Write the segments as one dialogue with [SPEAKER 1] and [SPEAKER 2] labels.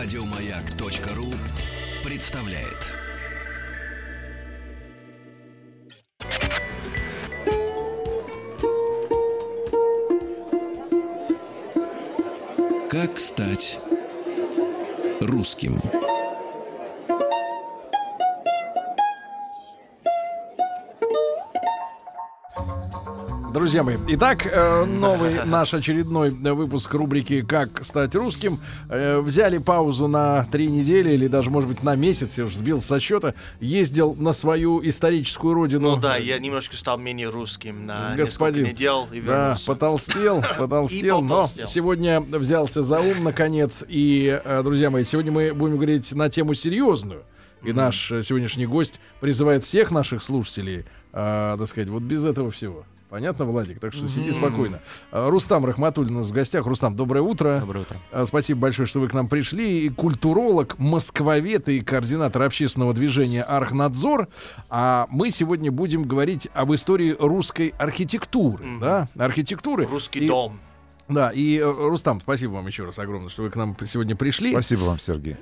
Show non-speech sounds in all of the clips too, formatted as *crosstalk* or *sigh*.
[SPEAKER 1] Радиомаяк.ру представляет. Как стать русским?
[SPEAKER 2] Друзья мои, итак, э, новый *laughs* наш очередной выпуск рубрики «Как стать русским». Э, взяли паузу на три недели или даже, может быть, на месяц, я уже сбил со счета. Ездил на свою историческую родину.
[SPEAKER 3] Ну да, я немножко стал менее русским на
[SPEAKER 2] Господин,
[SPEAKER 3] недель и
[SPEAKER 2] Да,
[SPEAKER 3] вернулся.
[SPEAKER 2] потолстел, *laughs* потолстел,
[SPEAKER 3] И
[SPEAKER 2] но
[SPEAKER 3] потолстел.
[SPEAKER 2] сегодня взялся за ум, наконец. И, э, друзья мои, сегодня мы будем говорить на тему серьезную. И наш сегодняшний гость призывает всех наших слушателей, э, так сказать, вот без этого всего. Понятно, Владик? Так что сиди спокойно. Э, Рустам Рахматуллин у нас в гостях. Рустам, доброе утро.
[SPEAKER 4] Доброе утро.
[SPEAKER 2] Э, Спасибо большое, что вы к нам пришли. И культуролог, москвовед и координатор общественного движения «Архнадзор». А мы сегодня будем говорить об истории русской архитектуры. Да? Архитектуры.
[SPEAKER 3] Русский
[SPEAKER 2] И-
[SPEAKER 3] дом.
[SPEAKER 2] Да, и, э, Рустам, спасибо вам еще раз огромное, что вы к нам сегодня пришли.
[SPEAKER 5] Спасибо вам, Сергей.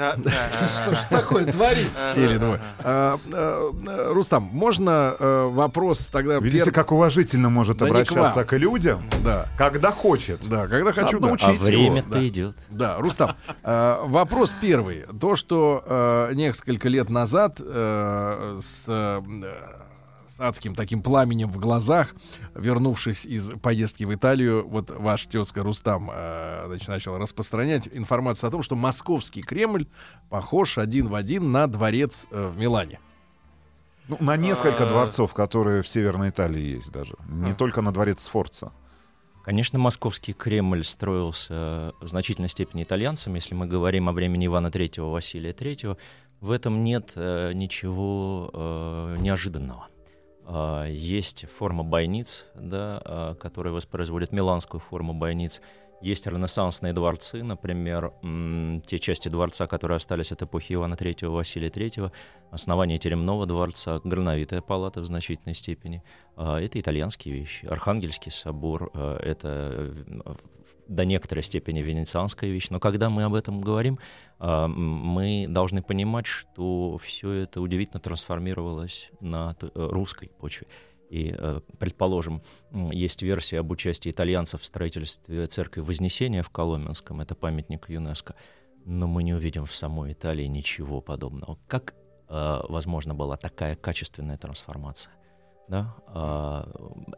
[SPEAKER 5] *laughs*
[SPEAKER 6] Что ж такое творится?
[SPEAKER 2] Сели двое. А, э, Рустам, можно э, вопрос тогда...
[SPEAKER 5] Видите, как уважительно может обращаться к, людям,
[SPEAKER 2] Да,
[SPEAKER 5] когда хочет.
[SPEAKER 2] да, когда хочу,
[SPEAKER 4] А время-то идет.
[SPEAKER 2] Да, Рустам, э, вопрос первый. То, что э, несколько лет назад с, с адским таким пламенем в глазах, вернувшись из поездки в Италию, вот ваш тезка Рустам э, значит, начал распространять информацию о том, что московский Кремль похож один в один на дворец э, в Милане.
[SPEAKER 5] Ну, на несколько
[SPEAKER 3] А.
[SPEAKER 5] дворцов, которые в Северной Италии есть даже. Не
[SPEAKER 3] А.
[SPEAKER 5] только на дворец Сфорца.
[SPEAKER 4] Конечно, московский Кремль строился в значительной степени итальянцами. Если мы говорим о времени Ивана III, Василия III, в этом нет э, ничего э, неожиданного. А, Есть форма бойниц, да, а, которая воспроизводит миланскую форму бойниц. Есть ренессансные дворцы, например, те части дворца, которые остались от эпохи Ивана III, Василия III, основание теремного дворца, грановитая палата в значительной степени. А, Это итальянские вещи. Архангельский собор это э, до некоторой степени венецианская вещь. Но когда мы об этом говорим, а, мы должны понимать, что все это удивительно трансформировалось на э, русской почве. И, э, предположим, есть версия об участии итальянцев в строительстве церкви Вознесения в Коломенском, это памятник ЮНЕСКо, но мы не увидим в самой Италии ничего подобного. Как, э, возможно, была такая качественная трансформация? Да? А,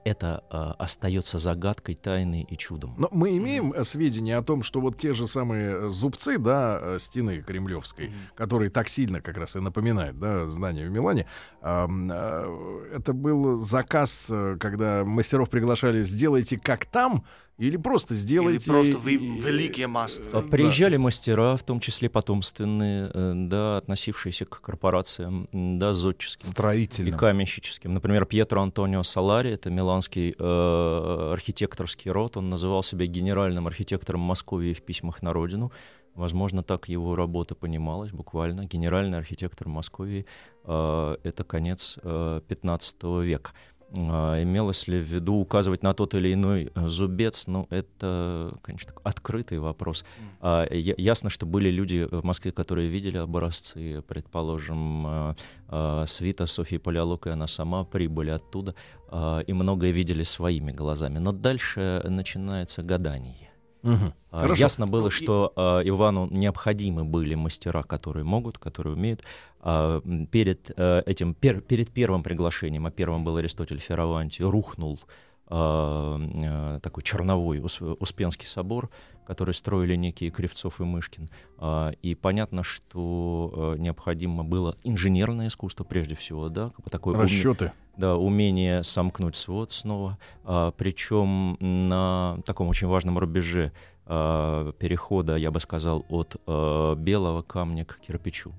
[SPEAKER 4] Это а, остается загадкой, тайной и чудом.
[SPEAKER 2] Но мы имеем э, сведения о том, что вот те же самые э, зубцы, да, э, стены кремлевской, которые так сильно как раз и напоминают, да, здание в Милане, ам, э, это был заказ, когда мастеров приглашали, сделайте как там, или просто
[SPEAKER 3] Или
[SPEAKER 2] сделайте...
[SPEAKER 3] просто вы
[SPEAKER 2] и-
[SPEAKER 3] великие мастера.
[SPEAKER 4] А, Приезжали мастера, в том числе потомственные, э, да, относившиеся к корпорациям, да, зодческим. и
[SPEAKER 5] Строительным.
[SPEAKER 4] каменщическим. Например, Пьетро Антонио Салари, это миланский э, архитекторский род, он называл себя генеральным архитектором Московии в письмах на родину. Возможно, так его работа понималась буквально. Генеральный архитектор Московии э, это конец э, 15 века. А, Имелось ли в виду указывать на тот или иной э, зубец? Ну, это, конечно, открытый вопрос. А, Ясно, что были люди в Москве, которые видели образцы, предположим, э, свита Софьи Палеолог, и она сама прибыли оттуда, а, и многое видели своими глазами. Но дальше начинается гадание. А,
[SPEAKER 2] Хорошо.
[SPEAKER 4] Ясно было,
[SPEAKER 3] Ну,
[SPEAKER 4] что а, Ивану необходимы были мастера, которые могут, которые умеют. М, перед э, этим, пер- перед первым приглашением, а первым был Аристотель Ферраванти, рухнул э, такой черновой Ус- Успенский собор, который строили некие Кривцов и Мышкин. А, И понятно, что э, необходимо было инженерное искусство прежде всего, да, такое уме-
[SPEAKER 2] Расчеты.
[SPEAKER 4] да, умение сомкнуть свод снова, причем на таком очень важном рубеже перехода, я бы сказал, от белого камня к кирпичу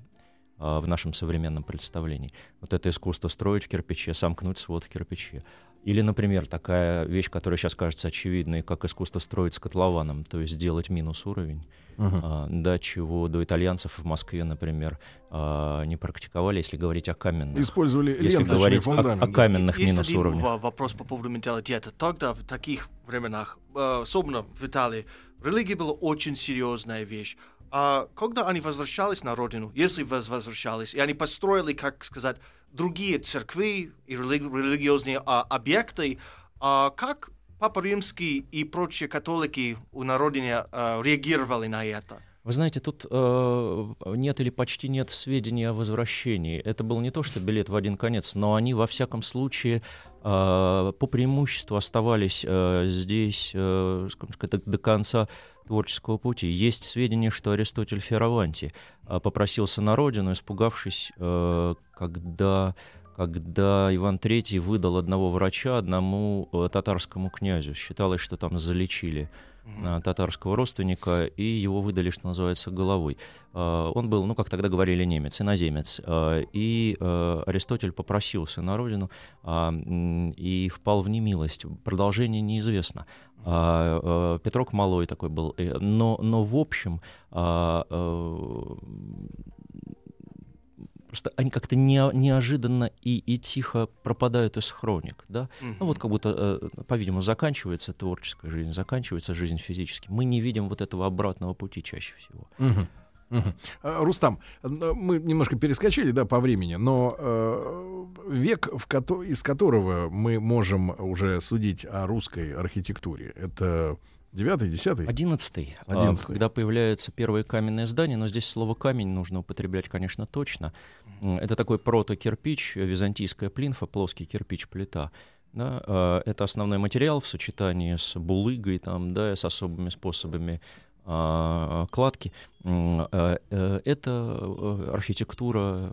[SPEAKER 4] в нашем современном представлении. Вот это искусство строить в кирпиче, сомкнуть свод в кирпиче. Или, например, такая вещь, которая сейчас кажется очевидной, как искусство строить с котлованом, то есть делать минус уровень,
[SPEAKER 2] Мгм.
[SPEAKER 4] а, да, чего до итальянцев в Москве, например, а, не практиковали, если говорить о каменных.
[SPEAKER 2] Использовали
[SPEAKER 4] Если говорить о,
[SPEAKER 2] фундамент.
[SPEAKER 4] о каменных
[SPEAKER 3] Есть
[SPEAKER 4] минус уровнях.
[SPEAKER 3] во- вопрос по поводу менталитета. Тогда, в таких временах, э, особенно в Италии, религия была очень серьезная вещь. А когда они возвращались на родину, если воз- возвращались, и они построили, как сказать, другие церкви и рели- религиозные а, объекты, а как Папа Римский и прочие католики у на родине а, реагировали на это?
[SPEAKER 4] Вы знаете, тут э, нет или почти нет сведений о возвращении. Это был не то, что билет в один конец, но они во всяком случае э, по преимуществу оставались э, здесь э, скажем до, до конца творческого пути. Есть сведения, что Аристотель Фераванти э, попросился на родину, испугавшись, э, когда когда Иван III выдал одного врача одному э, татарскому князю. Считалось, что там залечили э, татарского родственника, и его выдали, что называется, головой. Э, Он был, ну, как тогда говорили, немец, иноземец. Э, И Аристотель попросился на родину а, и впал в немилость. Продолжение неизвестно. А, Петрок Малой такой был. Но, но в общем, а, просто они как-то не, неожиданно и, и тихо пропадают из хроник, да? Ну вот как будто, э, по-видимому, заканчивается творческая жизнь, заканчивается жизнь физически. Мы не видим вот этого обратного пути чаще всего.
[SPEAKER 2] А, Рустам, мы немножко перескочили, да, по времени, но э, век, в кото- из которого мы можем уже судить о русской архитектуре, это девятый, десятый?
[SPEAKER 4] Одиннадцатый, а,
[SPEAKER 2] Одиннадцатый.
[SPEAKER 4] когда появляются первые каменные здания, но здесь слово камень нужно употреблять, конечно, точно. Это такой прото-кирпич, э, византийская плинфа, плоский кирпич, плита. Да, а, это основной материал в сочетании с булыгой, там, да, с особыми способами а, кладки. Э, Это э, архитектура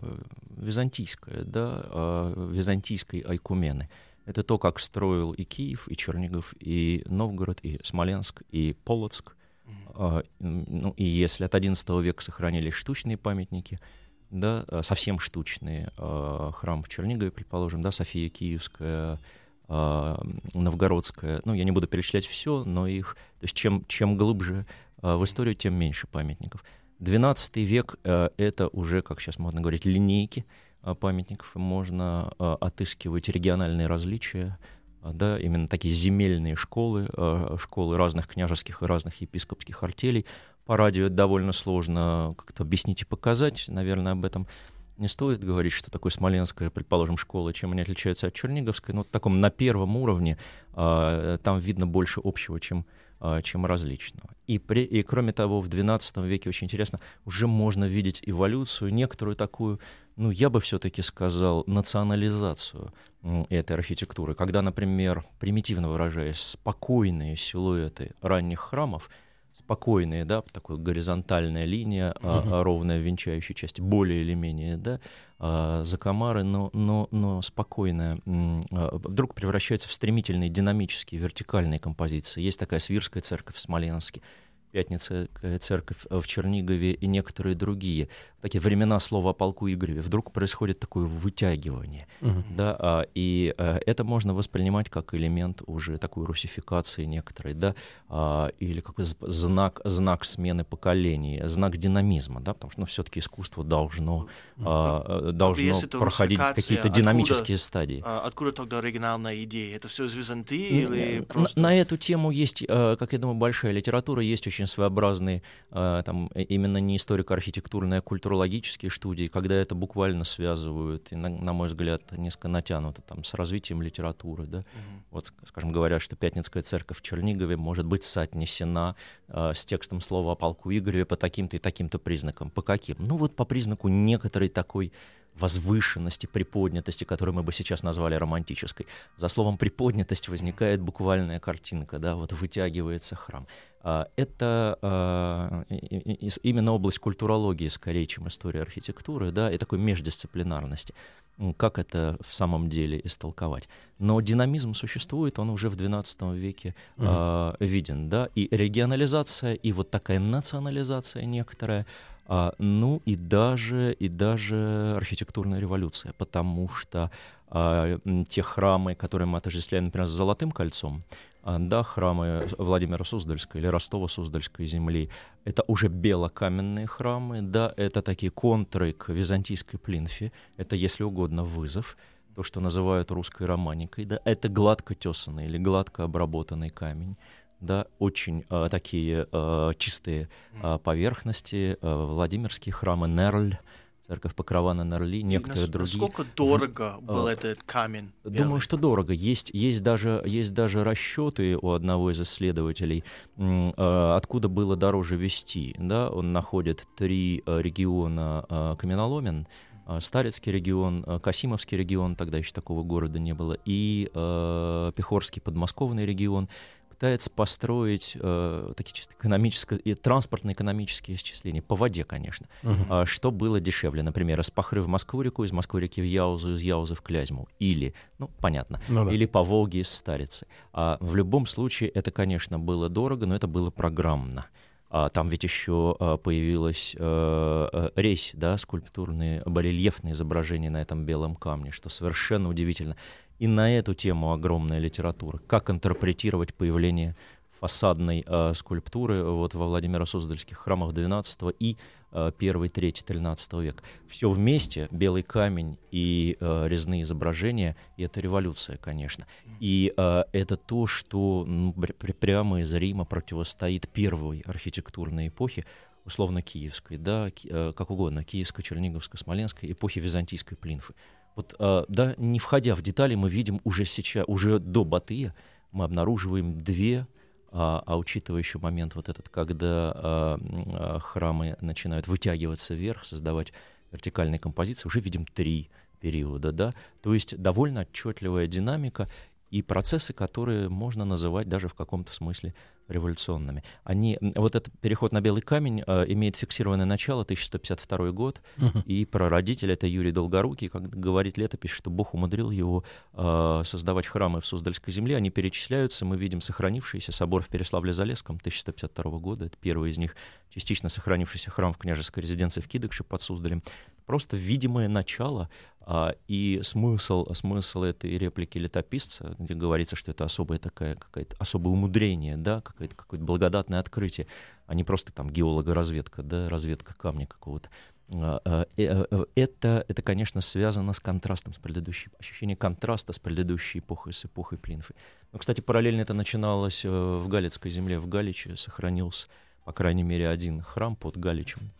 [SPEAKER 4] византийская, да, византийской айкумены. Это то, как строил и Киев, и Чернигов, и Новгород, и Смоленск, и Полоцк. А, ну, и если от XI века сохранились штучные памятники, да, а, совсем штучные, а, храм в Чернигове, предположим, да, София Киевская, Новгородская, ну, я не буду перечислять все, но их, то есть чем, чем глубже в историю, тем меньше памятников. XII век это уже, как сейчас можно говорить, линейки памятников, и можно а, отыскивать региональные различия, а, да, именно такие земельные школы, а, школы разных княжеских и разных епископских артелей. По радио это довольно сложно как-то объяснить и показать, наверное, об этом не стоит говорить, что такое смоленская, предположим, школа, чем они отличаются от черниговской, но в таком на первом уровне а, там видно больше общего, чем, а, чем различного. И, при, и кроме того, в XII веке очень интересно, уже можно видеть эволюцию, некоторую такую, ну, я бы все-таки сказал, национализацию м, этой архитектуры, когда, например, примитивно выражаясь, спокойные силуэты ранних храмов, спокойные, да, такая горизонтальная линия, а, ровная в венчающей части, более или менее, да, а, закомары, но, но, но спокойная, вдруг превращается в стремительные, динамические, вертикальные композиции. Есть такая Свирская церковь в Смоленске, Пятницкая церковь в Чернигове и некоторые другие. Такие времена слова о полку Игореве. Вдруг происходит такое вытягивание. Да, а, и а, это можно воспринимать как элемент уже такой русификации некоторой, да, а, или как з- знак, знак смены поколений, знак динамизма, да, потому что ну, все-таки искусство должно, а, э, должно
[SPEAKER 3] это
[SPEAKER 4] проходить какие-то
[SPEAKER 3] откуда-
[SPEAKER 4] динамические стадии.
[SPEAKER 3] А откуда тогда оригинальная идея? Это все из Византии или
[SPEAKER 4] на-
[SPEAKER 3] просто...
[SPEAKER 4] На, эту тему есть, э, как я думаю, большая литература, есть очень своеобразные, э, там, именно не историко-архитектурные, а культурологические студии, когда это буквально связывают, и, на, на мой взгляд, несколько натянуто там, с развитием литературы. Да? Вот, скажем, говорят, что Пятницкая церковь в Чернигове может быть соотнесена э, с текстом слова о полку Игореве по таким-то и таким-то признакам. По каким? Ну вот по признаку некоторой такой возвышенности, приподнятости, которую мы бы сейчас назвали романтической. За словом приподнятость возникает буквальная картинка, да, вот вытягивается храм. А, Это а, именно область культурологии скорее, чем история архитектуры, да, и такой междисциплинарности. Как это в самом деле истолковать? Но динамизм существует, он уже в XII веке а, виден, да, и регионализация, и вот такая национализация некоторая, а, ну и даже, и даже архитектурная революция, потому что а, те храмы, которые мы отождествляем, например, с Золотым кольцом, а, да, храмы Владимира Суздальской или Ростова-Суздальской земли, это уже белокаменные храмы, да, это такие контры к византийской плинфе, это, если угодно, вызов, то, что называют русской романикой, да, это гладко тесанный или гладко обработанный камень, да, очень э, такие э, чистые э, поверхности, э, Владимирские храмы, Нерль, церковь Покрова на Нерли, некоторые
[SPEAKER 3] нас-
[SPEAKER 4] другие.
[SPEAKER 3] Насколько дорого был
[SPEAKER 4] а,
[SPEAKER 3] этот камень?
[SPEAKER 4] Думаю,
[SPEAKER 3] белый?
[SPEAKER 4] что дорого. Есть, есть, даже, есть даже расчеты у одного из исследователей, э, откуда было дороже вести. Да? Он находит три э, региона э, каменоломен. э, Старецкий регион, э, Касимовский регион, тогда еще такого города не было, и э, Пехорский подмосковный регион пытается построить э, такие чисто экономические и транспортно-экономические исчисления по воде, конечно. А, что было дешевле, например, из Пахры в Москву-реку, из Москвы-реки в Яузу, из Яузы в Клязьму, или, ну, понятно,
[SPEAKER 2] Ну да.
[SPEAKER 4] или по Волге из Старицы. А в любом случае это, конечно, было дорого, но это было программно. А там ведь еще а, появилась э, э, резь, да, скульптурные, барельефные изображения на этом белом камне, что совершенно удивительно. И на эту тему огромная литература. Как интерпретировать появление фасадной э, скульптуры вот во Владимиро-Суздальских храмах XII и э, 1, 3, 13 век. Все вместе, белый камень и э, резные изображения, и это революция, конечно. И э, это то, что ну, пр- прямо из Рима противостоит первой архитектурной эпохе, условно киевской, да, ки- э, как угодно, киевской, черниговской, смоленской, эпохи византийской плинфы. Вот, э, да, не входя в детали, мы видим уже сейчас, уже до Батыя, мы обнаруживаем две а, а учитывая еще момент вот этот, когда а, а, храмы начинают вытягиваться вверх, создавать вертикальные композиции, уже видим три периода, да, то есть довольно отчетливая динамика и процессы, которые можно называть даже в каком-то смысле революционными. Они, вот этот переход на белый камень а, имеет фиксированное начало 1152 год, и прародитель это Юрий Долгорукий, как говорит летопись, что Бог умудрил его а, создавать храмы в Суздальской земле. Они перечисляются, мы видим сохранившийся собор в Переславле-Залесском 1152 года, это первый из них, частично сохранившийся храм в княжеской резиденции в Кидыкше под Суздалем. Просто видимое начало а, и смысл, смысл этой реплики летописца, где говорится, что это особое такая какая-то особое умудрение, да, какое-то, какое-то благодатное открытие, а не просто там геолого-разведка, да, разведка камня какого-то. А, а, э, э, Это, это, конечно, связано с контрастом, с предыдущей, ощущение контраста с предыдущей эпохой, с эпохой Плинфы. Ну, кстати, параллельно это начиналось э, в Галицкой земле, в Галиче сохранился, по крайней мере, один храм под Галичем,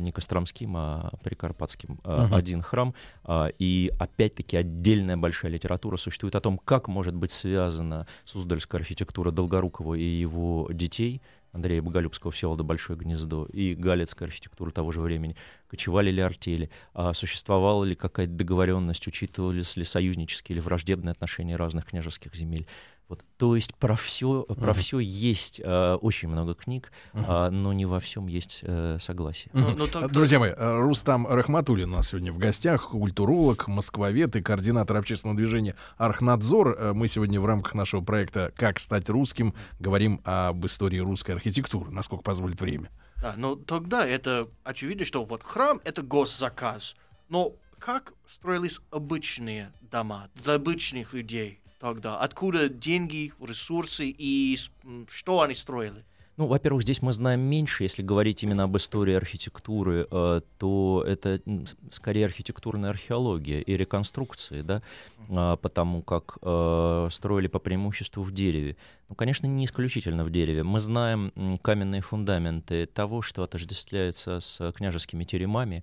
[SPEAKER 4] не Костромским, а Прикарпатским, а,
[SPEAKER 2] Мгм.
[SPEAKER 4] один храм. а, И опять-таки отдельная большая литература существует о том, как может быть связана Суздальская архитектура Долгорукова и его детей, Андрея Боголюбского, Всеволода Большое Гнездо, и галицкая архитектура того же времени. Кочевали ли артели, а существовала ли какая-то договоренность, учитывались ли союзнические или враждебные отношения разных княжеских земель. Вот, то есть про все, про
[SPEAKER 2] Мгм.
[SPEAKER 4] все есть э, очень много книг, а, но не во всем есть э, согласие.
[SPEAKER 3] Ну,
[SPEAKER 2] Мгм.
[SPEAKER 3] ну, так-
[SPEAKER 2] Друзья мои, э, Рустам Рахматуллин у нас сегодня в гостях, культуролог, москвовед и координатор общественного движения «Архнадзор». Э, Мы сегодня в рамках нашего проекта «Как стать русским» говорим об истории русской архитектуры, насколько позволит время.
[SPEAKER 3] Да, но тогда это очевидно, что вот храм это госзаказ. Но как строились обычные дома для обычных людей тогда? Откуда деньги, ресурсы и что они строили?
[SPEAKER 4] Ну, во-первых, здесь мы знаем меньше, если говорить именно об истории архитектуры, э, то это скорее архитектурная археология и реконструкции, да, а, потому как э, строили по преимуществу в дереве. Ну, конечно, не исключительно в дереве. Мы знаем каменные фундаменты того, что отождествляется с княжескими теремами,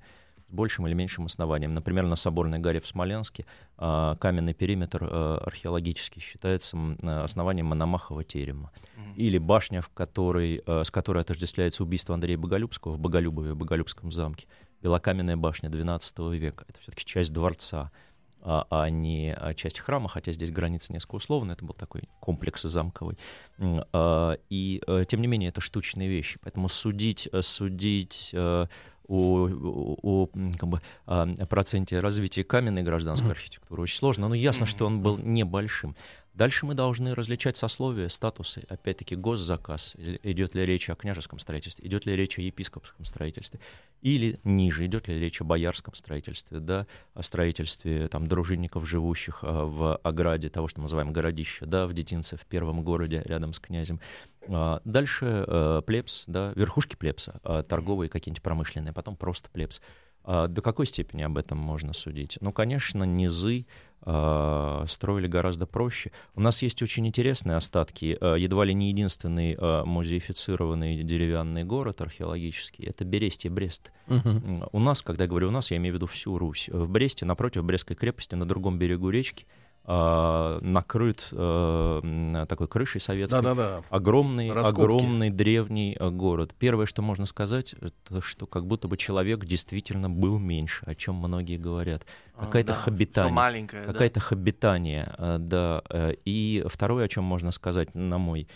[SPEAKER 4] большим или меньшим основанием. Например, на Соборной горе в Смоленске а, каменный периметр э, археологически считается основанием Мономахова терема. Или башня, в которой, э, с которой отождествляется убийство Андрея Боголюбского в Боголюбове, в Боголюбском замке. Белокаменная башня XII века. Это все-таки часть дворца, а, а не а, часть храма, хотя здесь граница несколько условная, это был такой комплекс замковый. А, И, э, тем не менее, это штучные вещи. Поэтому судить, э, судить э, о, о- о, как бы, а, о проценте развития каменной гражданской архитектуры очень сложно, но ясно, что он был небольшим. Дальше мы должны различать сословия, статусы. Опять-таки, госзаказ. Идет ли речь о княжеском строительстве, идет ли речь о епископском строительстве. Или ниже, идет ли речь о боярском строительстве, да, о строительстве там, дружинников, живущих а, в ограде того, что мы называем городище, да, в Детинце, в первом городе рядом с князем. А, Дальше э, плебс, да, верхушки плебса, а, торговые какие-нибудь промышленные, потом просто плебс. А до какой степени об этом можно судить? Ну, конечно, низы э, строили гораздо проще. У нас есть очень интересные остатки. Э, едва ли не единственный э, музеифицированный деревянный город археологический — это Берестье-Брест.
[SPEAKER 2] Мгм.
[SPEAKER 4] У нас, когда я говорю «у нас», я имею в виду всю Русь. В Бресте, напротив Брестской крепости, на другом берегу речки, а, накрыт э, такой крышей советской.
[SPEAKER 2] Да-да-да.
[SPEAKER 4] Огромный,
[SPEAKER 2] Раскопки.
[SPEAKER 4] огромный древний э, город. Первое, что можно сказать, это что как будто бы человек действительно был меньше, о чем многие говорят.
[SPEAKER 3] А,
[SPEAKER 4] Какая-то
[SPEAKER 3] да, маленькое, да.
[SPEAKER 4] Какая-то хоббитания, э, да. э, И второе, о чем можно сказать, на мой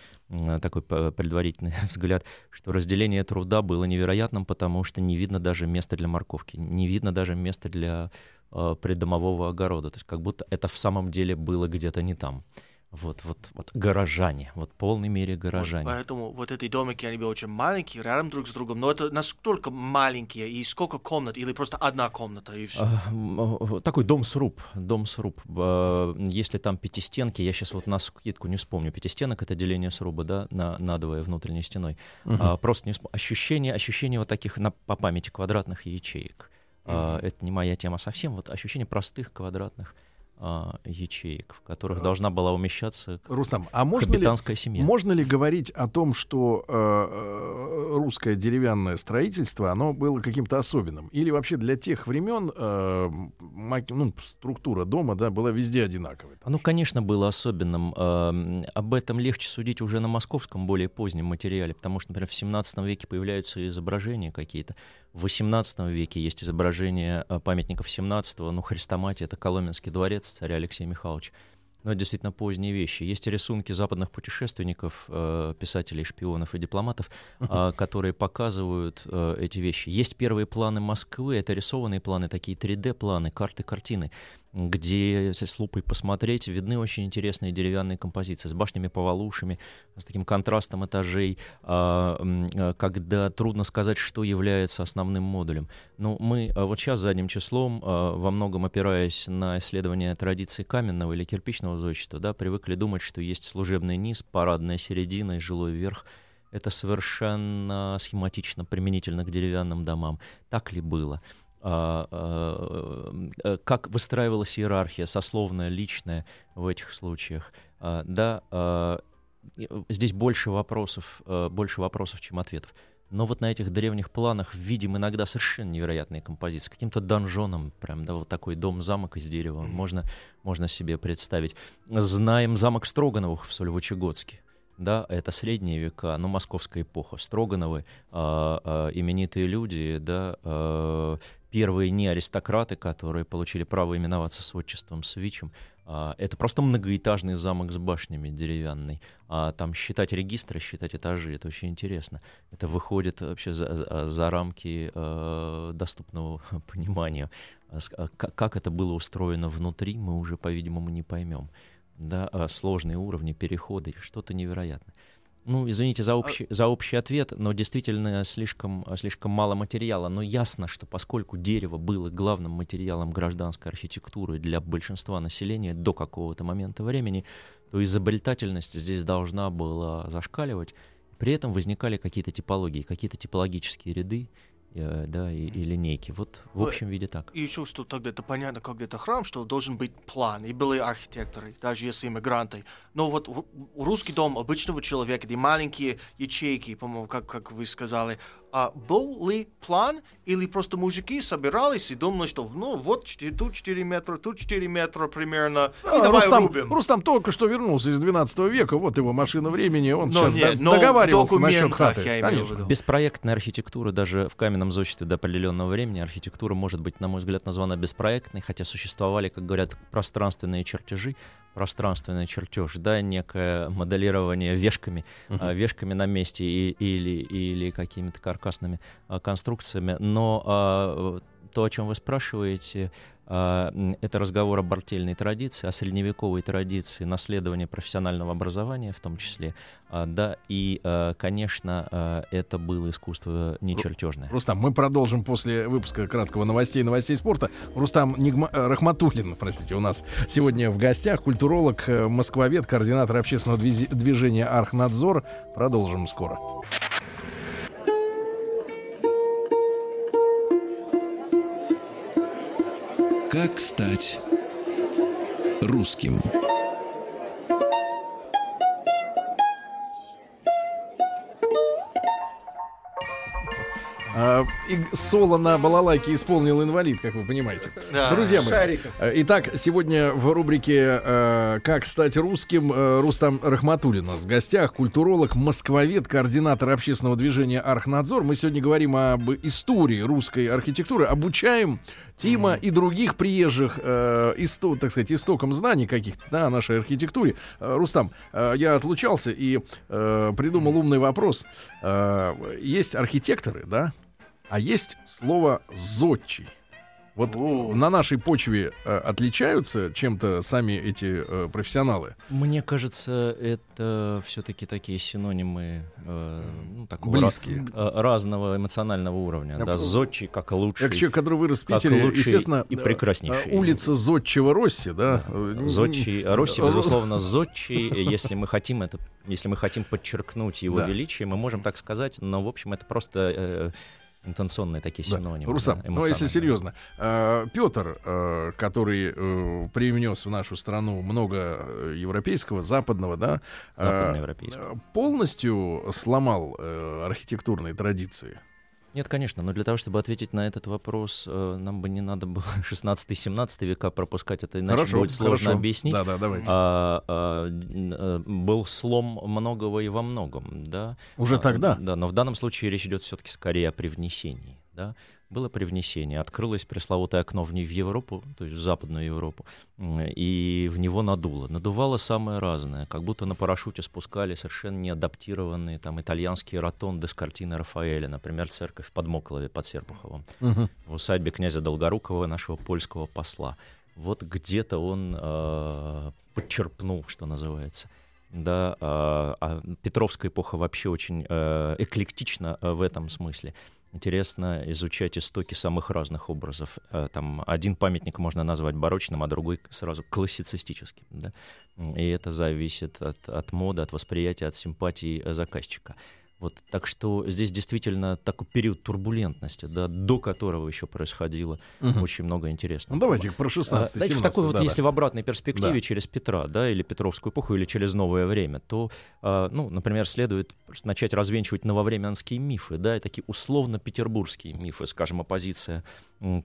[SPEAKER 4] такой п- предварительный *laughs* взгляд, что разделение труда было невероятным, потому что не видно даже места для морковки, не видно даже места для э, придомового огорода. То есть как будто это в самом деле было где-то не там. Вот, вот, вот горожане, вот в полной мере
[SPEAKER 3] Вот
[SPEAKER 4] горожане.
[SPEAKER 3] поэтому вот эти домики, они были очень маленькие, рядом друг с другом. Но это настолько маленькие, и сколько комнат, или просто одна комната, и все.
[SPEAKER 4] А, Такой дом сруб, дом сруб. Э, Если там пятистенки, я сейчас вот на скидку не вспомню. Пятистенок — это деление сруба, да, на, надвое внутренней стеной. А, Просто не вспом- Ощущение, ощущение вот таких на, по памяти квадратных ячеек. А, Это не моя тема совсем. Вот ощущение простых квадратных а, ячеек, в которых должна была умещаться
[SPEAKER 2] Рустам, а можно ли,
[SPEAKER 4] капитанская семья.
[SPEAKER 2] можно ли говорить о том, что э, э, русское деревянное строительство, оно было каким-то особенным? Или вообще для тех времен э, маки- ну, структура дома да, была везде одинаковой?
[SPEAKER 4] Оно, конечно, было особенным. Эм, Об этом легче судить уже на московском, более позднем материале, потому что, например, в 17 веке появляются изображения какие-то. В 18 веке есть изображения э, памятников 17-го, ну, Христоматия — это Коломенский дворец царя Алексея Михайловича. Но это действительно поздние вещи. Есть рисунки западных путешественников, э, писателей, шпионов и дипломатов, а, которые показывают э, эти вещи. Есть первые планы Москвы, это рисованные планы, такие 3D-планы, карты, картины, где, если с лупой посмотреть, видны очень интересные деревянные композиции с башнями-повалушами, с таким контрастом этажей, а, а, когда трудно сказать, что является основным модулем. Ну, мы а, вот сейчас задним числом, во многом опираясь на исследования традиции каменного или кирпичного зодчества, да, привыкли думать, что есть служебный низ, парадная середина и жилой верх. Это совершенно схематично применительно к деревянным домам. Так ли было? А, а, э, как выстраивалась иерархия, сословная, личная в этих случаях? А, Да, э, здесь больше вопросов, э, больше вопросов, чем ответов. Но вот на этих древних планах видим иногда совершенно невероятные композиции. Каким-то донжоном, прям, да, вот такой дом-замок из дерева можно, можно себе представить. Знаем замок Строгановых в Сольвычегодске. Да, это средние века, ну, московская эпоха. Строгановы, а, а, именитые люди, да, а, первые не аристократы, которые получили право именоваться с отчеством Свичем. А, это просто многоэтажный замок с башнями деревянный. А там считать регистры, считать этажи, это очень интересно. Это выходит вообще за, за- рамки э, доступного *laughs* понимания. А а Как это было устроено внутри, мы уже, по-видимому, не поймем. Да, а сложные уровни, переходы, что-то невероятное. Ну, извините за общий, за общий ответ, но действительно слишком, слишком мало материала. Но ясно, что поскольку дерево было главным материалом гражданской архитектуры для большинства населения до какого-то момента времени, то изобретательность здесь должна была зашкаливать. При этом возникали какие-то типологии, какие-то типологические ряды да, и, и линейки. Вот в общем виде так.
[SPEAKER 3] И еще что тогда это понятно, как это храм, что должен быть план. И были архитекторы, даже если иммигранты. Но вот русский дом обычного человека, где маленькие ячейки, по-моему, как, как вы сказали, а был ли план, или просто мужики собирались и думали, что ну вот тут 4 метра, тут 4 метра примерно, и
[SPEAKER 2] А,
[SPEAKER 3] давай
[SPEAKER 2] Рустам,
[SPEAKER 3] рубим.
[SPEAKER 2] Рустам только что вернулся из 12 века, вот его машина времени, он
[SPEAKER 3] Но
[SPEAKER 2] сейчас
[SPEAKER 3] нет,
[SPEAKER 2] до-
[SPEAKER 3] но в
[SPEAKER 2] договаривался насчет хаты.
[SPEAKER 3] я имею в виду.
[SPEAKER 4] Беспроектная архитектура даже в каменном зодчестве до определенного времени архитектура может быть, на мой взгляд, названа беспроектной, хотя существовали, как говорят, пространственные чертежи, пространственный чертеж, да, некое моделирование вешками, а, вешками на месте и- или, или какими-то каркасными а, конструкциями. Но а, то, о чем вы спрашиваете, а, это разговор об артельной традиции, о средневековой традиции наследования профессионального образования в том числе. Да, и, конечно, это было искусство не чертежное.
[SPEAKER 2] Рустам, мы продолжим после выпуска краткого новостей новостей спорта. Рустам Нигма- э, Рахматуллин, простите, у нас сегодня в гостях культуролог, э, москвовед, координатор общественного движения Архнадзор. Продолжим скоро.
[SPEAKER 1] Как стать русским?
[SPEAKER 2] А, и соло на балалайке исполнил инвалид, как вы понимаете.
[SPEAKER 3] Да.
[SPEAKER 2] Друзья мои,
[SPEAKER 6] Шариков.
[SPEAKER 2] э, итак, сегодня в рубрике э, «Как стать русским» э, Рустам Рахматуллин у нас в гостях, культуролог, москвовед, координатор общественного движения «Архнадзор». Мы сегодня говорим об истории русской архитектуры, обучаем Тима и других приезжих, э, исто- так сказать, истокам знаний каких-то да, о нашей архитектуре. Э, Рустам, э, я отлучался и э, придумал умный вопрос. Э, есть архитекторы, да, а есть слово «зодчий». Вот
[SPEAKER 3] О.
[SPEAKER 2] на нашей почве э, отличаются чем-то сами эти э, профессионалы?
[SPEAKER 4] Мне кажется, это все-таки такие синонимы э, ну, такого
[SPEAKER 2] Близкие.
[SPEAKER 4] ра- разного эмоционального уровня.
[SPEAKER 2] Я
[SPEAKER 4] Да, зодчий как лучший.
[SPEAKER 2] Как человек, который вырос в
[SPEAKER 4] как
[SPEAKER 2] Питере,
[SPEAKER 4] лучший
[SPEAKER 2] естественно,
[SPEAKER 4] и прекраснейший.
[SPEAKER 2] улица Зодчего Росси, да? н-
[SPEAKER 4] Зодчий, Росси, безусловно, *laughs* зодчий. Если мы хотим это, если мы хотим подчеркнуть его
[SPEAKER 2] Да.
[SPEAKER 4] величие, мы можем так сказать. Но в общем это просто интенционные такие
[SPEAKER 2] Да.
[SPEAKER 4] синонимы.
[SPEAKER 2] Рустам,
[SPEAKER 4] да,
[SPEAKER 2] ну если
[SPEAKER 4] эмоциональные.
[SPEAKER 2] серьезно, Петр, который э, привнес в нашу страну много э, европейского, западного, да, э, э, полностью сломал э, архитектурные традиции.
[SPEAKER 4] Нет, конечно, но для того, чтобы ответить на этот вопрос, э, нам бы не надо было *laughs* 16-17 века пропускать, это иначе
[SPEAKER 2] хорошо,
[SPEAKER 4] будет сложно
[SPEAKER 2] хорошо.
[SPEAKER 4] объяснить.
[SPEAKER 2] Да, да, давайте.
[SPEAKER 4] А, а, э, был слом многого и во многом, да.
[SPEAKER 2] Уже
[SPEAKER 4] А,
[SPEAKER 2] тогда?
[SPEAKER 4] Да, но в данном случае речь идет все-таки скорее о привнесении, да. Было привнесение, открылось пресловутое окно в, в Европу, то есть в Западную Европу, и в него надуло. Надувало самое разное, как будто на парашюте спускали совершенно неадаптированные там итальянские ротонды с картины Рафаэля, например, церковь в Подмоклове под Серпуховым
[SPEAKER 2] Мгм.
[SPEAKER 4] в усадьбе князя Долгорукова, нашего польского посла. Вот где-то он э, подчерпнул, что называется. Да, а, а Петровская эпоха вообще очень э, эклектична э, в этом смысле. Интересно изучать истоки самых разных образов. Э, Там один памятник можно назвать барочным, а другой сразу классицистическим. Да? И это зависит от, от моды, от восприятия, от симпатии э, заказчика. Вот, так что здесь действительно такой период турбулентности, да, до которого еще происходило
[SPEAKER 2] Мгм.
[SPEAKER 4] очень много интересного.
[SPEAKER 2] Ну давайте про 16
[SPEAKER 4] А, Знаете, в такой вот,
[SPEAKER 2] да,
[SPEAKER 4] если в обратной перспективе,
[SPEAKER 2] Да.
[SPEAKER 4] через Петра, да, или Петровскую эпоху, или через новое время, то, а, ну, например, следует начать развенчивать нововременские мифы, да, и такие условно-петербургские мифы, скажем, оппозиция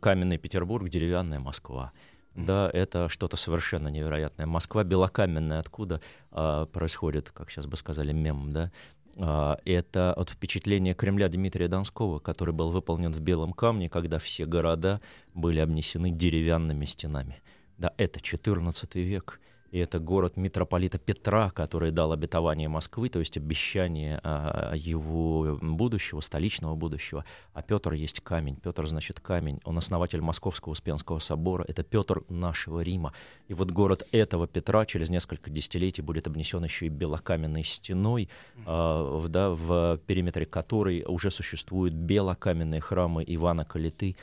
[SPEAKER 4] каменный Петербург, деревянная Москва. Да, это что-то совершенно невероятное. Москва белокаменная, откуда а, происходит, как сейчас бы сказали, мем, да? А, это от впечатления Кремля Дмитрия Донского, который был выполнен в белом камне, когда все города были обнесены деревянными стенами. Да, это 14 век. И это город митрополита Петра, который дал обетование Москвы, то есть обещание а, его будущего, столичного будущего. А Петр есть камень. Петр значит камень. Он основатель Московского Успенского собора. Это Петр нашего Рима. И вот город этого Петра через несколько десятилетий будет обнесен еще и белокаменной стеной, а, в, да, в периметре которой уже существуют белокаменные храмы Ивана Калиты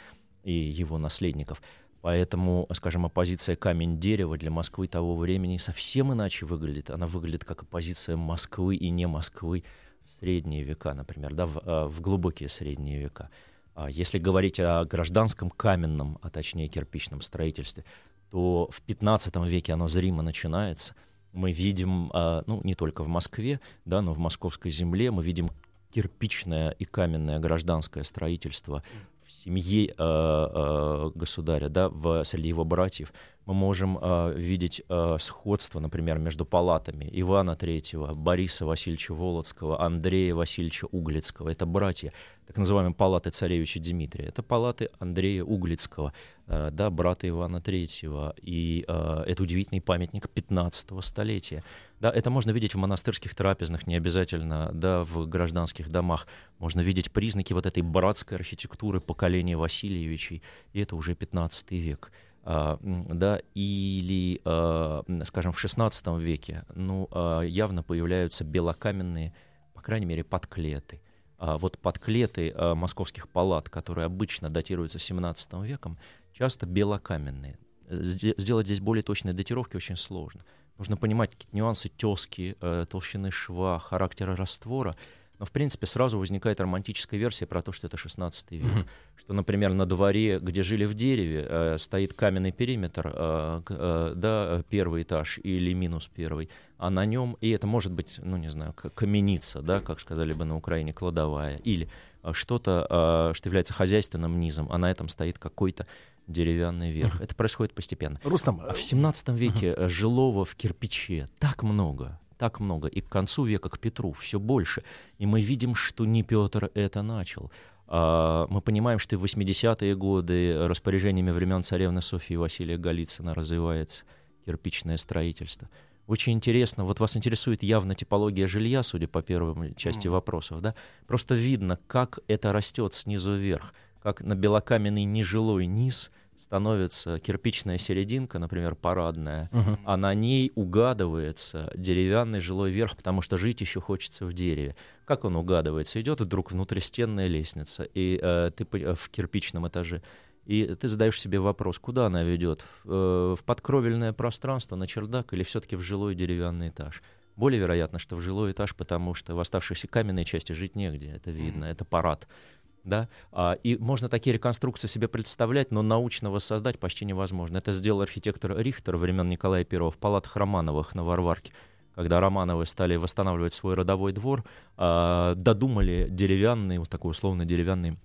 [SPEAKER 4] и его наследников. Поэтому, скажем, оппозиция камень-дерево для Москвы того времени совсем иначе выглядит. Она выглядит как оппозиция Москвы и не Москвы в средние века, например, да, в, а, в глубокие средние века. А Если говорить о гражданском каменном, а точнее кирпичном строительстве, то в 15 веке оно зримо начинается. Мы видим, а, ну, не только в Москве, да, но в московской земле мы видим кирпичное и каменное гражданское строительство в семье э, э, государя, да, в, среди его братьев. Мы можем э, видеть э, сходство, например, между палатами Ивана III, Бориса Васильевича Володского, Андрея Васильевича Углицкого. Это братья, так называемые палаты царевича Дмитрия. Это палаты Андрея Углицкого, э, да, брата Ивана III. И э, это удивительный памятник 15 столетия. Да, это можно видеть в монастырских трапезных, не обязательно да, в гражданских домах. Можно видеть признаки вот этой братской архитектуры поколения Васильевичей, и это уже 15 век. А, да, или, а, скажем, в XVI веке, ну, а, явно появляются белокаменные, по крайней мере, подклеты. А вот подклеты а, московских палат, которые обычно датируются XVII веком, часто белокаменные. Сде- Сделать здесь более точные датировки очень сложно. Нужно понимать какие-то нюансы тески, э, толщины шва, характера раствора. Но, в принципе, сразу возникает романтическая версия про то, что это 16 век. Что, например, на дворе, где жили в дереве, э, стоит каменный периметр, э, э, да, первый этаж или минус первый, а на нем, и это может быть, ну, не знаю, каменица, да, как сказали бы на Украине, кладовая, или э, что-то, э, что является хозяйственным низом, а на этом стоит какой-то деревянный верх. Это происходит постепенно.
[SPEAKER 2] Рустам,
[SPEAKER 4] А в 17 веке э, жилого в кирпиче так много, так много. И к концу века, к Петру, все больше. И мы видим, что не Петр это начал. А, Мы понимаем, что и в 80-е годы распоряжениями времен царевны Софии Василия Голицына развивается кирпичное строительство. Очень интересно, вот вас интересует явно типология жилья, судя по первой части вопросов, да? Просто видно, как это растет снизу вверх, как на белокаменный нежилой низ становится кирпичная серединка, например, парадная, а на ней угадывается деревянный жилой верх, потому что жить еще хочется в дереве. Как он угадывается? Идет вдруг внутристенная лестница, и э, ты в кирпичном этаже, и ты задаешь себе вопрос, куда она ведет? В, э, в подкровельное пространство, на чердак или все-таки в жилой деревянный этаж? Более вероятно, что в жилой этаж, потому что в оставшейся каменной части жить негде, это видно, это парад. Да? А, и можно такие реконструкции себе представлять, но научно воссоздать почти невозможно. Это сделал архитектор Рихтер времен Николая I в палатах Романовых на Варварке. Когда Романовы стали восстанавливать свой родовой двор, а, додумали деревянный, вот такой условно деревянный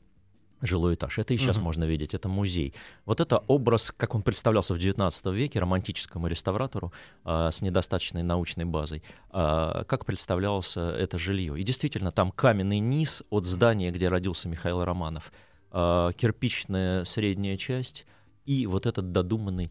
[SPEAKER 4] жилой этаж. Это и сейчас можно видеть, это музей. Вот это образ, как он представлялся в XIX веке романтическому реставратору а, с недостаточной научной базой, а, как представлялось это жилье. И действительно, там каменный низ от здания, где родился Михаил Романов, а, кирпичная средняя часть и вот этот додуманный